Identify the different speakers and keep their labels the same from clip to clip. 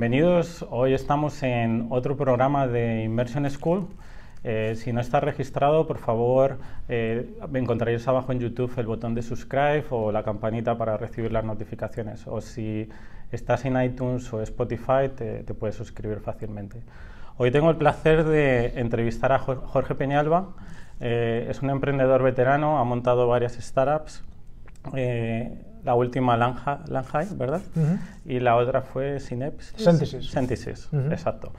Speaker 1: Bienvenidos. Hoy estamos en otro programa de Immersion School. Eh, si no estás registrado, por favor, eh, encontraréis abajo en YouTube el botón de subscribe o la campanita para recibir las notificaciones. O si estás en iTunes o Spotify, te, puedes suscribir fácilmente. Hoy tengo el placer de entrevistar a Jorge Peñalba. Eh, es un emprendedor veterano, ha montado varias startups. Eh, la última Langhai, ¿verdad? Y la otra fue Synapse.
Speaker 2: Synthesis.
Speaker 1: Synthesis, exacto.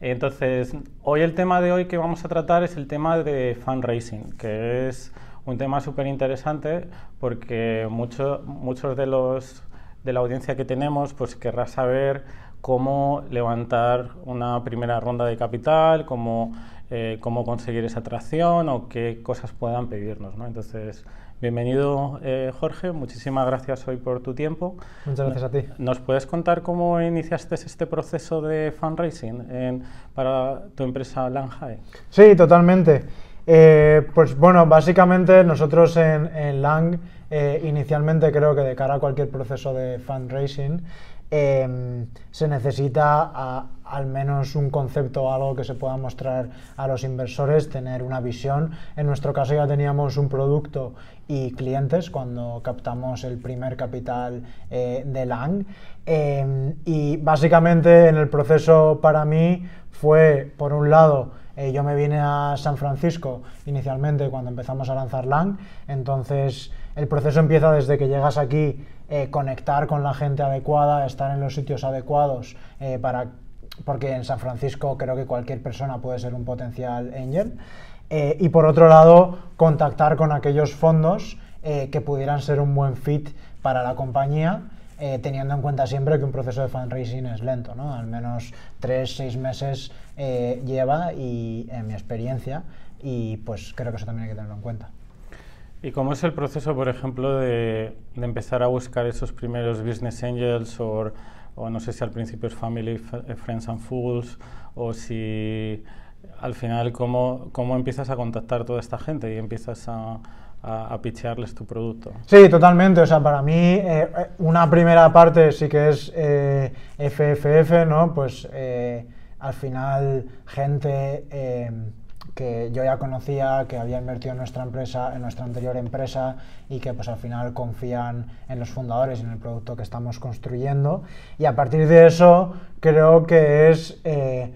Speaker 1: Entonces, hoy el tema de hoy que vamos a tratar es el tema de fundraising, que es un tema súper interesante porque mucho, muchos de los de la audiencia que tenemos pues querrá saber cómo levantar una primera ronda de capital, cómo, eh, cómo conseguir esa atracción o qué cosas puedan pedirnos. ¿no? Entonces, Bienvenido, eh, Jorge. Muchísimas gracias hoy por tu tiempo.
Speaker 2: Muchas gracias a ti.
Speaker 1: ¿Nos puedes contar cómo iniciaste este proceso de fundraising para tu empresa Langhai?
Speaker 2: Sí, totalmente. Eh, pues bueno, básicamente nosotros en, en Lang, eh, inicialmente creo que de cara a cualquier proceso de fundraising, Em, se necesita al menos un concepto o algo que se pueda mostrar a los inversores, tener una visión. En nuestro caso ya teníamos un producto y clientes cuando captamos el primer capital eh, de Lang. Em, y básicamente en el proceso para mí fue, por un lado, eh, yo me vine a San Francisco inicialmente cuando empezamos a lanzar Lang, entonces el proceso empieza desde que llegas aquí eh, conectar con la gente adecuada, estar en los sitios adecuados, eh, para, porque en San Francisco creo que cualquier persona puede ser un potencial angel. Eh, y por otro lado, contactar con aquellos fondos que pudieran ser un buen fit para la compañía. teniendo en cuenta siempre que un proceso de fundraising es lento, ¿no? al menos tres, seis meses lleva y en mi experiencia y pues creo que eso también hay que tenerlo en cuenta.
Speaker 1: ¿Y cómo es el proceso, por ejemplo, de, empezar a buscar esos primeros business angels o, no sé si al principio es family, eh, friends and fools o si al final cómo, cómo empiezas a contactar toda esta gente y empiezas a, a, pichearles tu producto?
Speaker 2: Sí, totalmente. O sea, para mí eh, eh, una primera parte sí que es FFF, ¿no? Pues al final gente que yo ya conocía, que había invertido en nuestra empresa, en nuestra anterior empresa y que pues al final confían en los fundadores y en el producto que estamos construyendo. Y a partir de eso creo que es, eh,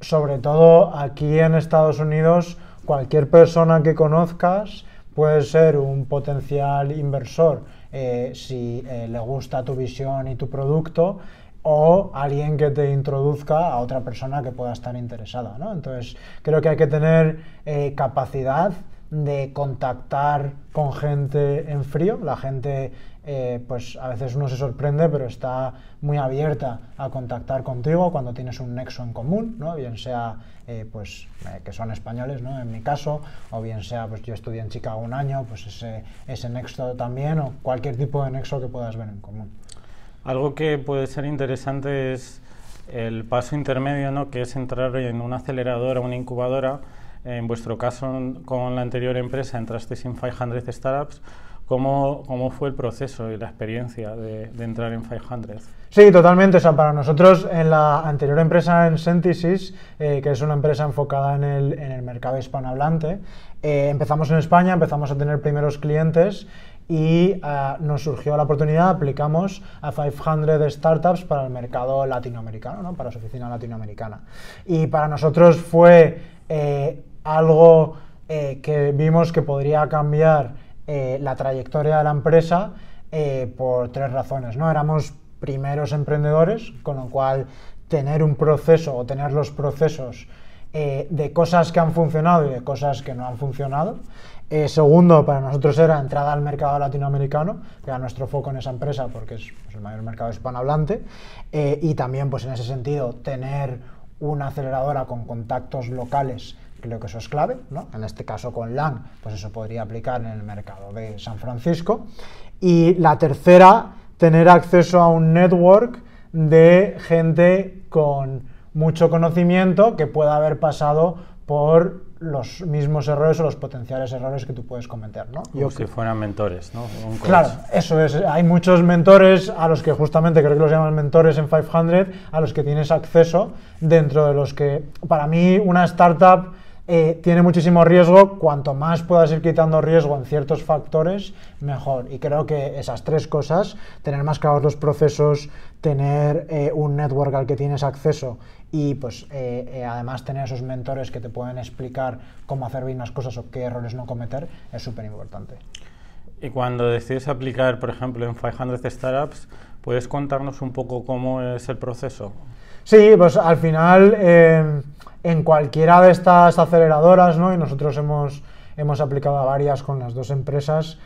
Speaker 2: sobre todo aquí en Estados Unidos, cualquier persona que conozcas puede ser un potencial inversor eh, si eh, le gusta tu visión y tu producto o alguien que te introduzca a otra persona que pueda estar interesada. ¿no? Entonces, creo que hay que tener eh, capacidad de contactar con gente en frío. La gente, eh, pues a veces uno se sorprende, pero está muy abierta a contactar contigo cuando tienes un nexo en común, ¿no? bien sea eh, pues, que son españoles, ¿no? en mi caso, o bien sea, pues yo estudié en Chicago un año, pues ese, ese nexo también, o cualquier tipo de nexo que puedas ver en común.
Speaker 1: Algo que puede ser interesante es el paso intermedio, ¿no? que es entrar en una aceleradora, una incubadora. En vuestro caso, con la anterior empresa, entrasteis en 500 Startups. ¿Cómo, ¿Cómo, fue el proceso y la experiencia de, entrar en 500?
Speaker 2: Sí, totalmente. O sea, para nosotros en la anterior empresa en Synthesis, eh, que es una empresa enfocada en el, en el mercado hispanohablante, eh, empezamos en España, empezamos a tener primeros clientes y eh, nos surgió la oportunidad, aplicamos a 500 startups para el mercado latinoamericano, ¿no? para su oficina latinoamericana. Y para nosotros fue eh, algo eh, que vimos que podría cambiar la trayectoria de la empresa por tres razones. ¿no? Éramos primeros emprendedores, con lo cual tener un proceso o tener los procesos de cosas que han funcionado y de cosas que no han funcionado. Eh, segundo, para nosotros era entrada al mercado latinoamericano, que era nuestro foco en esa empresa porque es pues, el mayor mercado hispanohablante. Eh, y también, pues en ese sentido, tener una aceleradora con contactos locales, creo que eso es clave. ¿no? En este caso con LAN, pues eso podría aplicar en el mercado de San Francisco. Y la tercera, tener acceso a un network de gente con mucho conocimiento que pueda haber pasado por los mismos errores o los potenciales errores que tú puedes cometer, ¿no?
Speaker 1: Como si fueran mentores, ¿no?
Speaker 2: Claro, eso es. Hay muchos mentores a los que justamente creo que los llaman mentores en 500, a los que tienes acceso, dentro de los que, para mí, una startup eh, tiene muchísimo riesgo. Cuanto más puedas ir quitando riesgo en ciertos factores, mejor. Y creo que esas tres cosas, tener más claros los procesos, tener eh, un network al que tienes acceso y pues eh, eh, además tener esos mentores que te pueden explicar cómo hacer bien las cosas o qué errores no cometer es súper importante.
Speaker 1: Y cuando decides aplicar, por ejemplo, en 500 Startups, ¿puedes contarnos un poco cómo es el proceso?
Speaker 2: Sí, pues al final en cualquiera de estas aceleradoras, ¿no? y nosotros hemos, hemos aplicado a varias con las dos empresas,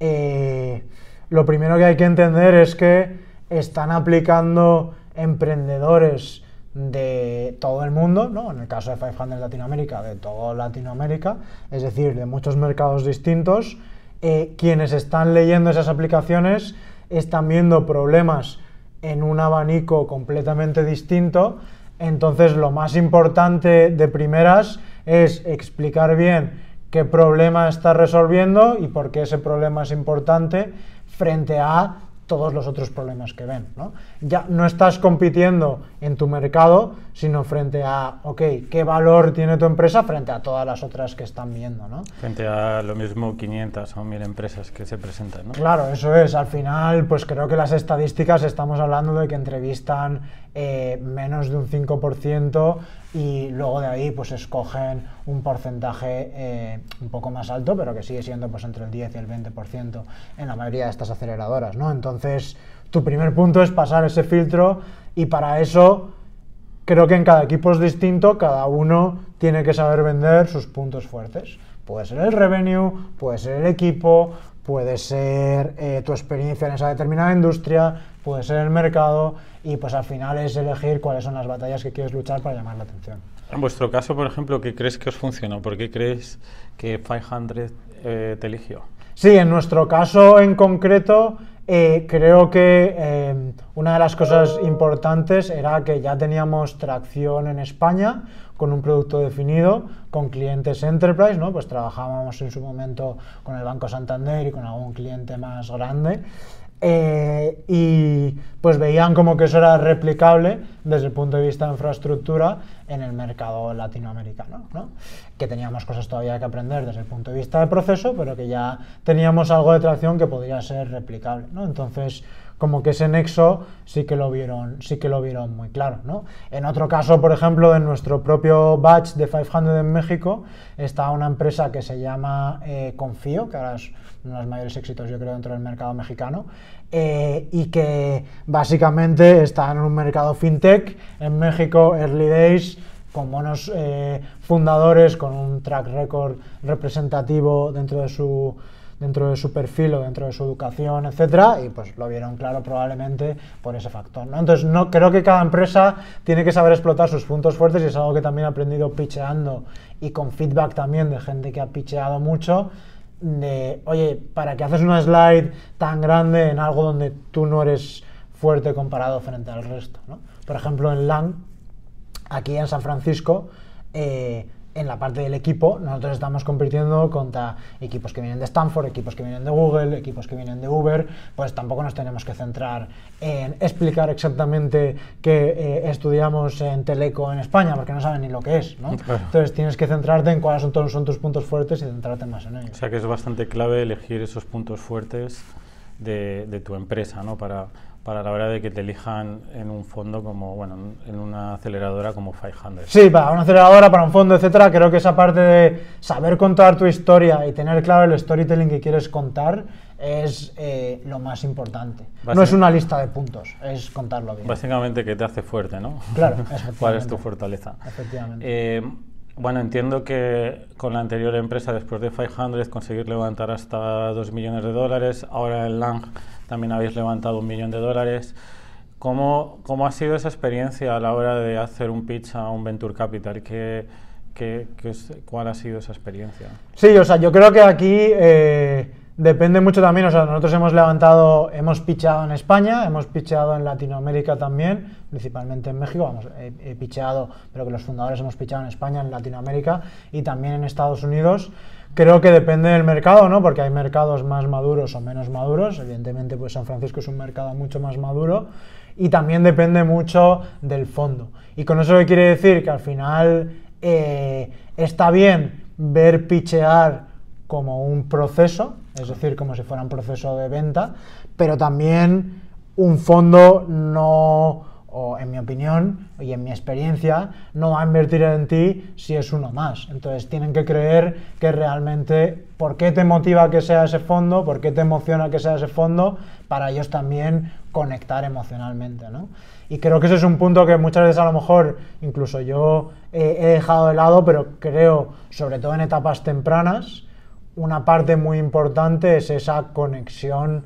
Speaker 2: eh, lo primero que hay que entender es que están aplicando emprendedores de todo el mundo, ¿no? en el caso de 500 Latinoamérica, de toda Latinoamérica, es decir, de muchos mercados distintos, eh, quienes están leyendo esas aplicaciones están viendo problemas en un abanico completamente distinto, entonces lo más importante de primeras es explicar bien qué problema está resolviendo y por qué ese problema es importante frente a todos los otros problemas que ven. ¿no? Ya no estás compitiendo en tu mercado, sino frente a, ok, ¿qué valor tiene tu empresa frente a todas las otras que están viendo? ¿no?
Speaker 1: Frente a lo mismo 500 o 1000 empresas que se presentan. ¿no?
Speaker 2: Claro, eso es. Al final, pues creo que las estadísticas estamos hablando de que entrevistan eh, menos de un 5% y luego de ahí pues escogen un porcentaje eh, un poco más alto, pero que sigue siendo pues entre el 10 y el 20% en la mayoría de estas aceleradoras, ¿no? Entonces, tu primer punto es pasar ese filtro y para eso creo que en cada equipo es distinto, cada uno tiene que saber vender sus puntos fuertes. Puede ser el revenue, puede ser el equipo, puede ser eh, tu experiencia en esa determinada industria, puede ser el mercado y pues al final es elegir cuáles son las batallas que quieres luchar para llamar la atención.
Speaker 1: En vuestro caso, por ejemplo, ¿qué crees que os funcionó? ¿Por qué crees que 500 eh, te eligió?
Speaker 2: Sí, en nuestro caso en concreto, eh, creo que una de las cosas importantes era que ya teníamos tracción en España, con un producto definido, con clientes enterprise, ¿no? Pues trabajábamos en su momento con el Banco Santander y con algún cliente más grande. Eh, y pues veían como que eso era replicable desde el punto de vista de infraestructura en el mercado latinoamericano, ¿no? que teníamos cosas todavía que aprender desde el punto de vista de proceso, pero que ya teníamos algo de tracción que podría ser replicable. ¿no? Entonces, como que ese nexo sí que lo vieron, sí que lo vieron muy claro. ¿no? En otro caso, por ejemplo, en nuestro propio batch de 500 en México, está una empresa que se llama eh, Confío, que ahora es uno de los mayores éxitos, yo creo, dentro del mercado mexicano, eh, y que básicamente está en un mercado fintech en México, early days, con buenos eh, fundadores, con un track record representativo dentro de su dentro de su perfil o dentro de su educación, etcétera, y pues lo vieron claro probablemente por ese factor. ¿no? Entonces, no, creo que cada empresa tiene que saber explotar sus puntos fuertes y es algo que también he aprendido pitcheando y con feedback también de gente que ha pitcheado mucho, de, oye, ¿para qué haces una slide tan grande en algo donde tú no eres fuerte comparado frente al resto? ¿no? Por ejemplo, en LAN, aquí en San Francisco, eh, en la parte del equipo, nosotros estamos compitiendo contra equipos que vienen de Stanford, equipos que vienen de Google, equipos que vienen de Uber, pues tampoco nos tenemos que centrar en explicar exactamente qué eh, estudiamos en Teleco en España, porque no saben ni lo que es, ¿no? Entonces tienes que centrarte en cuáles son, son tus puntos fuertes y centrarte más en ellos.
Speaker 1: O sea que es bastante clave elegir esos puntos fuertes de, de tu empresa, ¿no? Para para la hora de que te elijan en un fondo como, bueno, en una aceleradora como 500.
Speaker 2: Sí, para una aceleradora, para un fondo, etcétera, creo que esa parte de saber contar tu historia y tener claro el storytelling que quieres contar es eh, lo más importante. no es una lista de puntos, es contarlo bien.
Speaker 1: Básicamente que te hace fuerte, ¿no?
Speaker 2: Claro,
Speaker 1: ¿Cuál es tu fortaleza?
Speaker 2: Efectivamente.
Speaker 1: Eh, bueno, entiendo que con la anterior empresa, después de 500, conseguir levantar hasta 2 millones de dólares. Ahora en Lang también habéis levantado un millón de dólares. ¿Cómo, ¿Cómo, ha sido esa experiencia a la hora de hacer un pitch a un Venture Capital? ¿Qué, qué, qué ¿Cuál ha sido esa experiencia?
Speaker 2: Sí, o sea, yo creo que aquí, eh, Depende mucho también, o sea, nosotros hemos levantado, hemos pichado en España, hemos pichado en Latinoamérica también, principalmente en México, vamos, he, he pichado, pero que los fundadores hemos pichado en España, en Latinoamérica y también en Estados Unidos. Creo que depende del mercado, ¿no? Porque hay mercados más maduros o menos maduros. Evidentemente, pues San Francisco es un mercado mucho más maduro y también depende mucho del fondo. Y con eso quiere decir que al final eh, está bien ver pichear como un proceso, es decir, como si fuera un proceso de venta, pero también un fondo no, en mi opinión y en mi experiencia, no va a invertir en ti si es uno más. Entonces tienen que creer que realmente, ¿por qué te motiva que sea ese fondo? ¿Por qué te emociona que sea ese fondo? Para ellos también conectar emocionalmente, ¿no? Y creo que ese es un punto que muchas veces a lo mejor incluso yo he dejado de lado, pero creo, sobre todo en etapas tempranas, una parte muy importante es esa conexión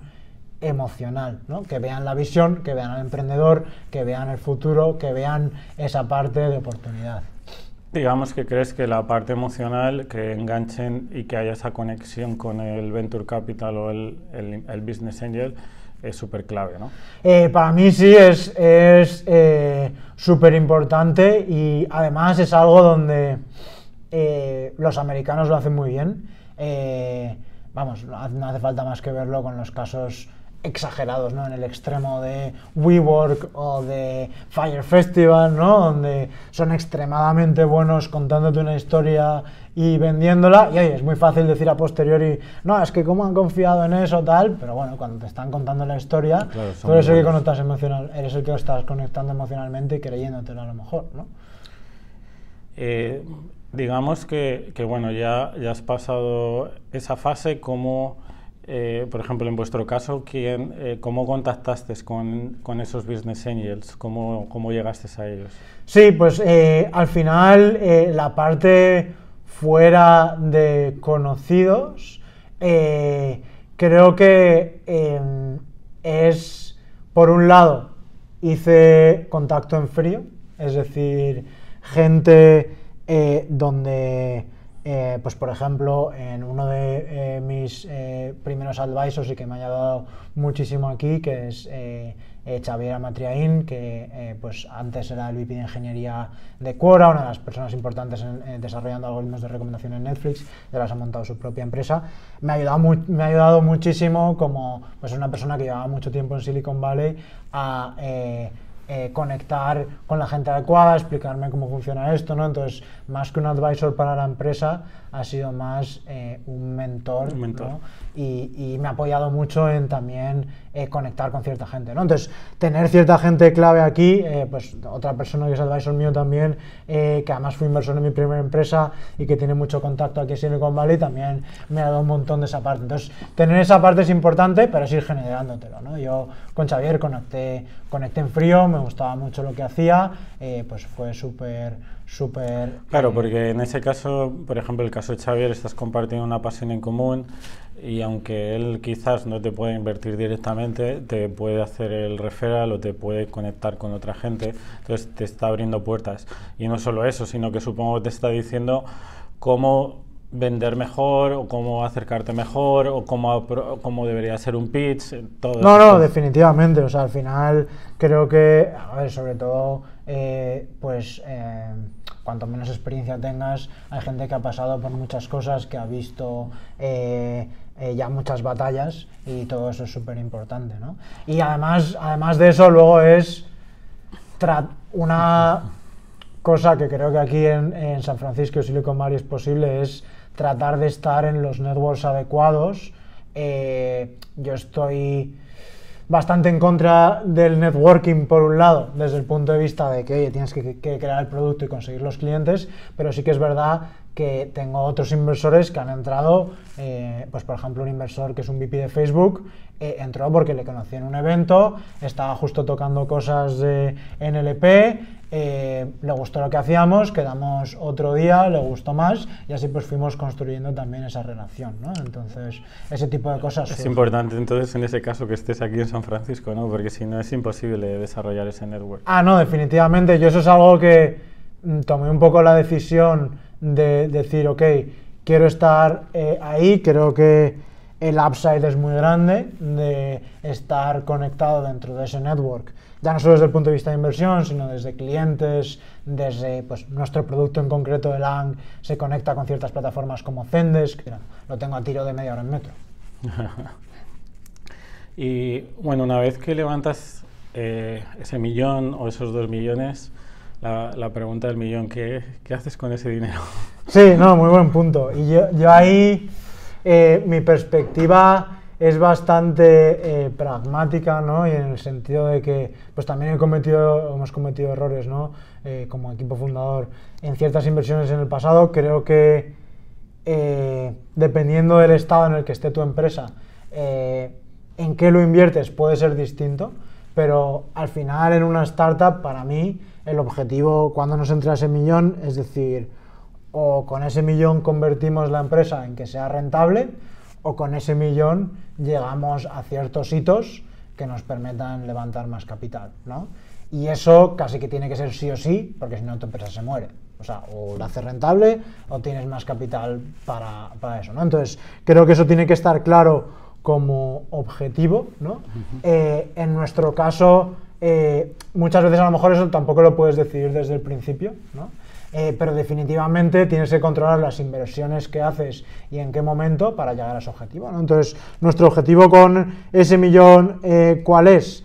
Speaker 2: emocional, ¿no? que vean la visión, que vean al emprendedor, que vean el futuro, que vean esa parte de oportunidad.
Speaker 1: Digamos que crees que la parte emocional, que enganchen y que haya esa conexión con el Venture Capital o el, el, Business Angel es súper clave, ¿no?
Speaker 2: Eh, para mí sí, es eh, súper importante y además es algo donde eh, los americanos lo hacen muy bien eh, vamos, no hace falta más que verlo con los casos exagerados, ¿no? En el extremo de WeWork o de Fire Festival, ¿no? Donde son extremadamente buenos contándote una historia y vendiéndola. Y ahí es muy fácil decir a posteriori, no, es que cómo han confiado en eso, tal. Pero bueno, cuando te están contando la historia, tú eres el, que conectas emocional, eres el que estás conectando emocionalmente y creyéndotelo a lo mejor, ¿no?
Speaker 1: Eh, digamos que, bueno, ya, ya has pasado esa fase, como, eh, por ejemplo, en vuestro caso, ¿quién, eh, ¿cómo contactaste con, con, esos business angels? ¿Cómo, ¿Cómo llegaste a ellos?
Speaker 2: Sí, pues eh, al final la parte fuera de conocidos, creo que em, es, por un lado, hice contacto en frío, es decir, gente eh, donde, eh, pues por ejemplo, en uno de eh, mis primeros advisors y que me ha ayudado muchísimo aquí, que es Xavier Amatriaín, que pues antes era el VP de Ingeniería de Quora, una de las personas importantes en, desarrollando algoritmos de recomendación en Netflix, de las ha montado su propia empresa. Me ha ayudado, me ha ayudado muchísimo como pues, una persona que llevaba mucho tiempo en Silicon Valley a eh, conectar con la gente adecuada, explicarme cómo funciona esto, ¿no? Entonces, más que un advisor para la empresa, ha sido más eh, un mentor, y, me ha apoyado mucho en también eh, conectar con cierta gente, ¿no? Entonces, tener cierta gente clave aquí, pues otra persona que es advisor mío también, que además fue inversor en mi primera empresa y que tiene mucho contacto aquí en Silicon Valley, también me ha dado un montón de esa parte. Entonces, tener esa parte es importante, pero es ir generándotelo, ¿no? Yo con Xavier conecté, conecté en frío, me gustaba mucho lo que hacía, eh, pues fue súper, súper...
Speaker 1: Claro, porque en ese caso, por ejemplo, el caso de Xavier, estás compartiendo una pasión en común y aunque él quizás no te puede invertir directamente, te puede hacer el referral o te puede conectar con otra gente, entonces te está abriendo puertas. Y no solo eso, sino que supongo que te está diciendo cómo vender mejor o cómo acercarte mejor o cómo, cómo debería ser un pitch.
Speaker 2: Todo no, no, definitivamente. O sea, al final creo que, a ver, sobre todo, eh, pues eh, cuanto menos experiencia tengas, hay gente que ha pasado por muchas cosas, que ha visto eh, ya muchas batallas y todo eso es súper importante, ¿no? Y además, además de eso, luego es una cosa que creo que aquí en, en San Francisco y Silicon Valley es posible es tratar de estar en los networks adecuados. Eh, yo estoy bastante en contra del networking por un lado, desde el punto de vista de que tienes que, crear el producto y conseguir los clientes, pero sí que es verdad que tengo otros inversores que han entrado, eh, pues por ejemplo un inversor que es un VP de Facebook, eh, entró porque le conocí en un evento, estaba justo tocando cosas de NLP, eh, le gustó lo que hacíamos, quedamos otro día, le gustó más y así pues fuimos construyendo también esa relación, ¿no? Entonces, ese tipo de cosas...
Speaker 1: Es importante entonces en ese caso que estés aquí en San Francisco, ¿no? Porque si no es imposible desarrollar ese network.
Speaker 2: Ah, no, definitivamente. Yo eso es algo que mm, tomé un poco la decisión de decir, ok, quiero estar eh, ahí, creo que el upside es muy grande de estar conectado dentro de ese network, ya no solo desde el punto de vista de inversión, sino desde clientes, desde pues, nuestro producto en concreto, el ANG, se conecta con ciertas plataformas como Zendesk, lo tengo a tiro de media hora en metro.
Speaker 1: y bueno, una vez que levantas eh, ese millón o esos dos millones, la, pregunta del millón, ¿qué, ¿qué, haces con ese dinero?
Speaker 2: Sí, no, muy buen punto. Y yo, yo ahí, eh, mi perspectiva es bastante eh, pragmática, ¿no? Y en el sentido de que, pues también he cometido, hemos cometido errores, ¿no? Eh, como equipo fundador en ciertas inversiones en el pasado. Creo que dependiendo del estado en el que esté tu empresa, en qué lo inviertes puede ser distinto, pero al final en una startup, para mí, el objetivo cuando nos entra ese millón es decir, o con ese millón convertimos la empresa en que sea rentable, o con ese millón llegamos a ciertos hitos que nos permitan levantar más capital, ¿no? Y eso casi que tiene que ser sí o sí, porque si no tu empresa se muere. O sea, o la haces rentable o tienes más capital para, para eso, ¿no? Entonces, creo que eso tiene que estar claro como objetivo, ¿no? Eh, en nuestro caso, eh, muchas veces a lo mejor eso tampoco lo puedes decidir desde el principio, ¿no? Eh, pero definitivamente tienes que controlar las inversiones que haces y en qué momento para llegar a ese objetivo. Entonces, nuestro objetivo con ese millón, ¿cuál es?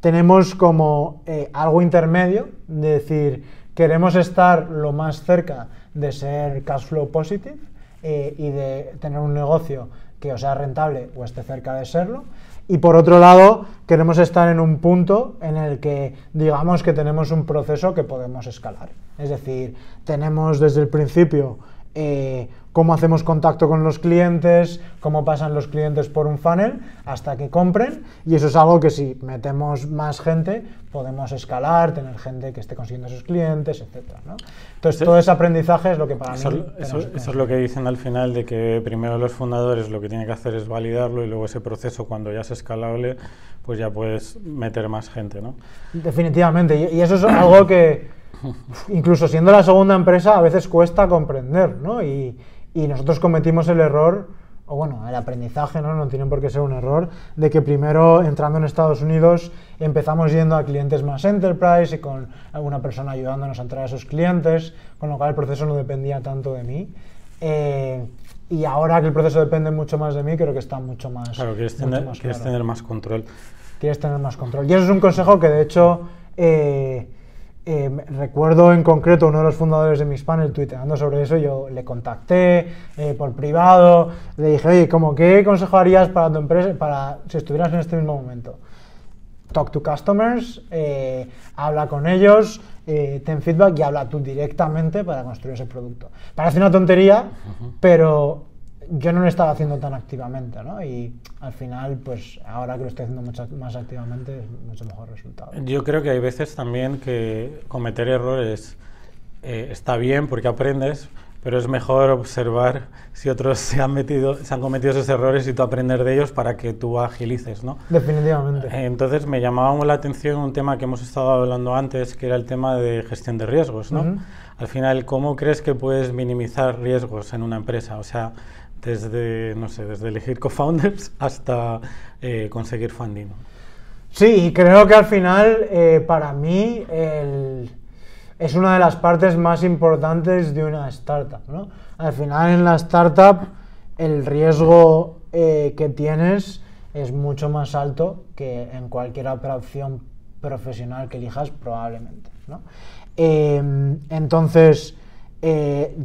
Speaker 2: Tenemos como algo intermedio, de decir, queremos estar lo más cerca de ser cash flow positive y de tener un negocio que o sea rentable o esté cerca de serlo. Y por otro lado, queremos estar en un punto en el que digamos que tenemos un proceso que podemos escalar. Es decir, tenemos desde el principio eh, cómo hacemos contacto con los clientes, cómo pasan los clientes por un funnel hasta que compren y eso es algo que si metemos más gente podemos escalar, tener gente que esté consiguiendo sus clientes, etc. Entonces todo ese aprendizaje es lo que para
Speaker 1: eso,
Speaker 2: mí...
Speaker 1: Eso, es lo que dicen al final de que primero los fundadores lo que tienen que hacer es validarlo y luego ese proceso cuando ya es escalable pues ya puedes meter más gente. ¿no?
Speaker 2: Definitivamente y eso es algo que incluso siendo la segunda empresa a veces cuesta comprender ¿no? y, y nosotros cometimos el error, o bueno, el aprendizaje, ¿no? no tiene por qué ser un error, de que primero entrando en Estados Unidos empezamos yendo a clientes más enterprise y con alguna persona ayudándonos a entrar a esos clientes, con lo cual el proceso no dependía tanto de mí. Eh, y ahora que el proceso depende mucho más de mí, creo que está mucho más.
Speaker 1: Claro, quieres, tener, más quieres tener más control.
Speaker 2: Quieres tener más control. Y eso es un consejo que de hecho. Eh, eh, recuerdo en concreto uno de los fundadores de mis panel tuiteando sobre eso, yo le contacté eh, por privado, le dije, oye, ¿cómo qué consejo harías para tu empresa, para si estuvieras en este mismo momento? Talk to customers, eh, habla con ellos, ten feedback y habla tú directamente para construir ese producto. Parece una tontería, pero yo no lo estaba haciendo tan activamente, ¿no? Y al final, pues ahora que lo estoy haciendo mucho más activamente, es mucho mejor resultado.
Speaker 1: Yo creo que hay veces también que cometer errores eh, está bien porque aprendes, pero es mejor observar si otros se han, metido, se han cometido esos errores y tú aprender de ellos para que tú agilices, ¿no?
Speaker 2: Definitivamente.
Speaker 1: Eh, entonces me llamaba la atención un tema que hemos estado hablando antes, que era el tema de gestión de riesgos, ¿no? Al final, ¿cómo crees que puedes minimizar riesgos en una empresa? O sea, desde, no sé, desde elegir co-founders hasta eh, conseguir funding.
Speaker 2: Sí, creo que al final, eh, para mí, es una de las partes más importantes de una startup. ¿no? Al final, en la startup, el riesgo eh, que tienes es mucho más alto que en cualquier otra opción profesional que elijas, probablemente. ¿no? Em, entonces,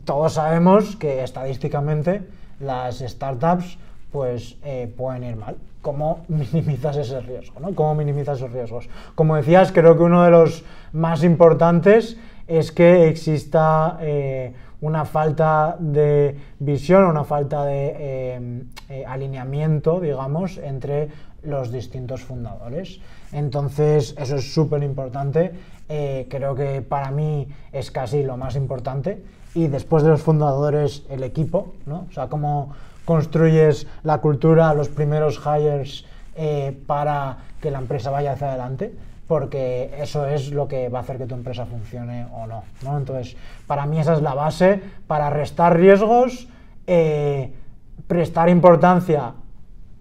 Speaker 2: todos sabemos que estadísticamente las startups pues eh, pueden ir mal. ¿Cómo minimizas ese riesgo? ¿no? ¿Cómo minimizas esos riesgos? Como decías, creo que uno de los más importantes es que exista eh, una falta de visión, una falta de eh, alineamiento, digamos, entre los distintos fundadores. Entonces, eso es súper importante. Creo que para mí es casi lo más importante y después de los fundadores el equipo, ¿no? O sea, cómo construyes la cultura, los primeros hires eh, para que la empresa vaya hacia adelante, porque eso es lo que va a hacer que tu empresa funcione o no, ¿no? Entonces, para mí esa es la base para restar riesgos. Eh, prestar importancia,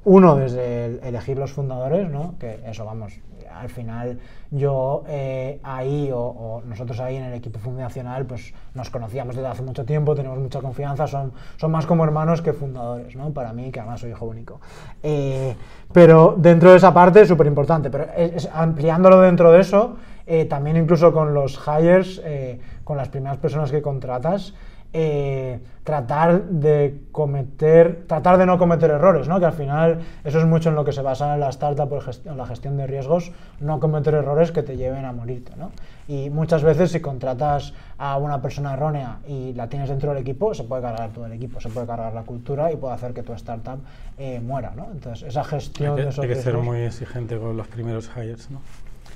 Speaker 2: uno, desde el elegir los fundadores, ¿no? que eso, vamos, al final yo eh, ahí o, nosotros ahí en el equipo fundacional pues nos conocíamos desde hace mucho tiempo, tenemos mucha confianza, son, son más como hermanos que fundadores, ¿no? Para mí, que además soy hijo único. Eh, pero dentro de esa parte es súper importante, pero ampliándolo dentro de eso, eh, también incluso con los hires, con las primeras personas que contratas, eh, tratar de cometer, tratar de no cometer errores, ¿no? que al final eso es mucho en lo que se basa en la startup, en la gestión de riesgos, no cometer errores que te lleven a morirte. ¿no? Y muchas veces si contratas a una persona errónea y la tienes dentro del equipo, se puede cargar todo el equipo, se puede cargar la cultura y puede hacer que tu startup eh, muera. ¿no? Entonces esa gestión
Speaker 1: hay que,
Speaker 2: de esos
Speaker 1: Hay que ser muy exigente con los primeros hires. ¿no?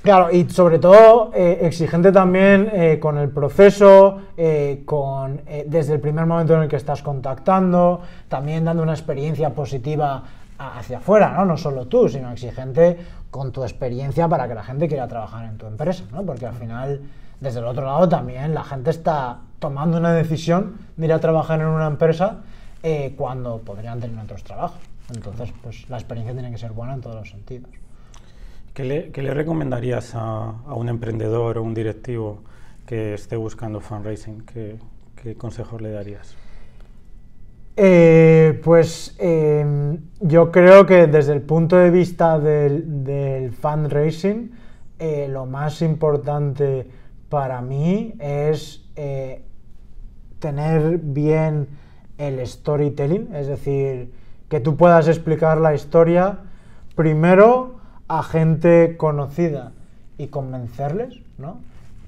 Speaker 2: Claro, y sobre todo eh, exigente también eh, con el proceso, eh, con, desde el primer momento en el que estás contactando, también dando una experiencia positiva hacia afuera, ¿no? No solo tú, sino exigente con tu experiencia para que la gente quiera trabajar en tu empresa, ¿no? Porque al final, desde el otro lado también, la gente está tomando una decisión de ir a trabajar en una empresa cuando podrían tener otros trabajos. Entonces, pues la experiencia tiene que ser buena en todos los sentidos.
Speaker 1: ¿Qué le, recomendarías a, un emprendedor o un directivo que esté buscando fundraising? ¿Qué, qué consejos le darías?
Speaker 2: Eh, pues em, yo creo que desde el punto de vista del, fundraising, eh, lo más importante para mí es eh, tener bien el storytelling, es decir, que tú puedas explicar la historia primero a gente conocida y convencerles, ¿no?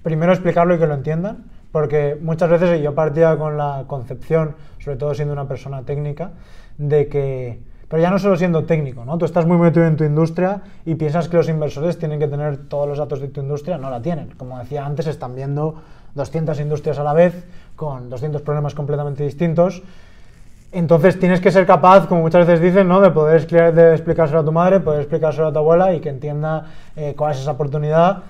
Speaker 2: Primero explicarlo y que lo entiendan, porque muchas veces yo partía con la concepción, sobre todo siendo una persona técnica, de que, pero ya no solo siendo técnico, ¿no? Tú estás muy metido en tu industria y piensas que los inversores tienen que tener todos los datos de tu industria, no la tienen. Como decía antes, están viendo 200 industrias a la vez, con 200 problemas completamente distintos, entonces tienes que ser capaz, como muchas veces dicen, ¿no? de poder de explicárselo a tu madre, poder explicárselo a tu abuela y que entienda eh, cuál es esa oportunidad.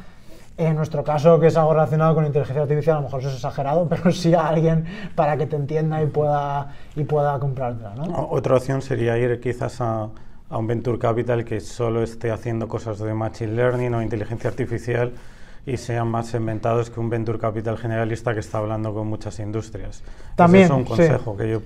Speaker 2: En nuestro caso, que es algo relacionado con inteligencia artificial, a lo mejor eso es exagerado, pero sí a alguien para que te entienda y pueda, y pueda comprártela. ¿no?
Speaker 1: Otra opción sería ir quizás a, a un venture capital que solo esté haciendo cosas de machine learning o inteligencia artificial y sean más segmentados que un venture capital generalista que está hablando con muchas industrias.
Speaker 2: También.
Speaker 1: Ese es un consejo que yo.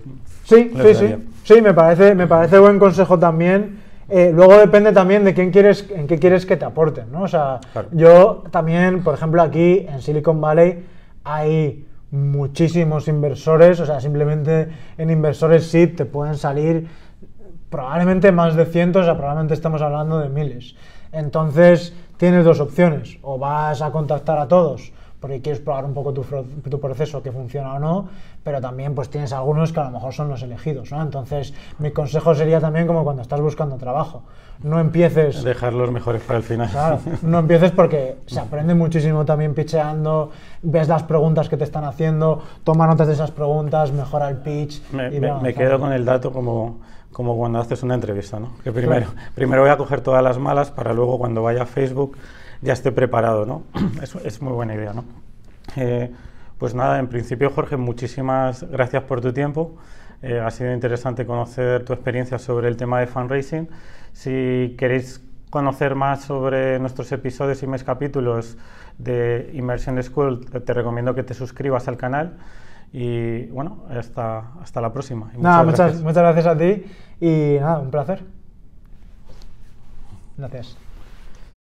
Speaker 2: Sí, sí, sí. Sí, me parece, me parece buen consejo también. Eh, luego depende también de quién quieres, en qué quieres que te aporten, ¿no? O sea, yo también, por ejemplo, aquí en Silicon Valley hay muchísimos inversores, o sea, simplemente en inversores SID te pueden salir probablemente más de cientos, o sea, probablemente estamos hablando de miles. Entonces, tienes dos opciones, o vas a contactar a todos porque quieres probar un poco tu, tu, proceso que funciona o no, pero también pues tienes algunos que a lo mejor son los elegidos, ¿no? Entonces, mi consejo sería también como cuando estás buscando trabajo, no empieces...
Speaker 1: Dejar los mejores para el final.
Speaker 2: Claro, no empieces porque se aprende muchísimo también picheando, ves las preguntas que te están haciendo, toma notas de esas preguntas, mejora el pitch...
Speaker 1: Me, me quedo con el dato como como cuando haces una entrevista, ¿no? Que primero, primero voy a coger todas las malas para luego cuando vaya a Facebook ya esté preparado, ¿no? Es, es muy buena idea, ¿no? Eh, pues nada, en principio, Jorge, muchísimas gracias por tu tiempo. Eh, ha sido interesante conocer tu experiencia sobre el tema de fundraising. Si queréis conocer más sobre nuestros episodios y mis capítulos de Immersion School, te recomiendo que te suscribas al canal. Y bueno, hasta, hasta la próxima.
Speaker 2: muchas, muchas, muchas gracias a ti y nada, un placer. Gracias.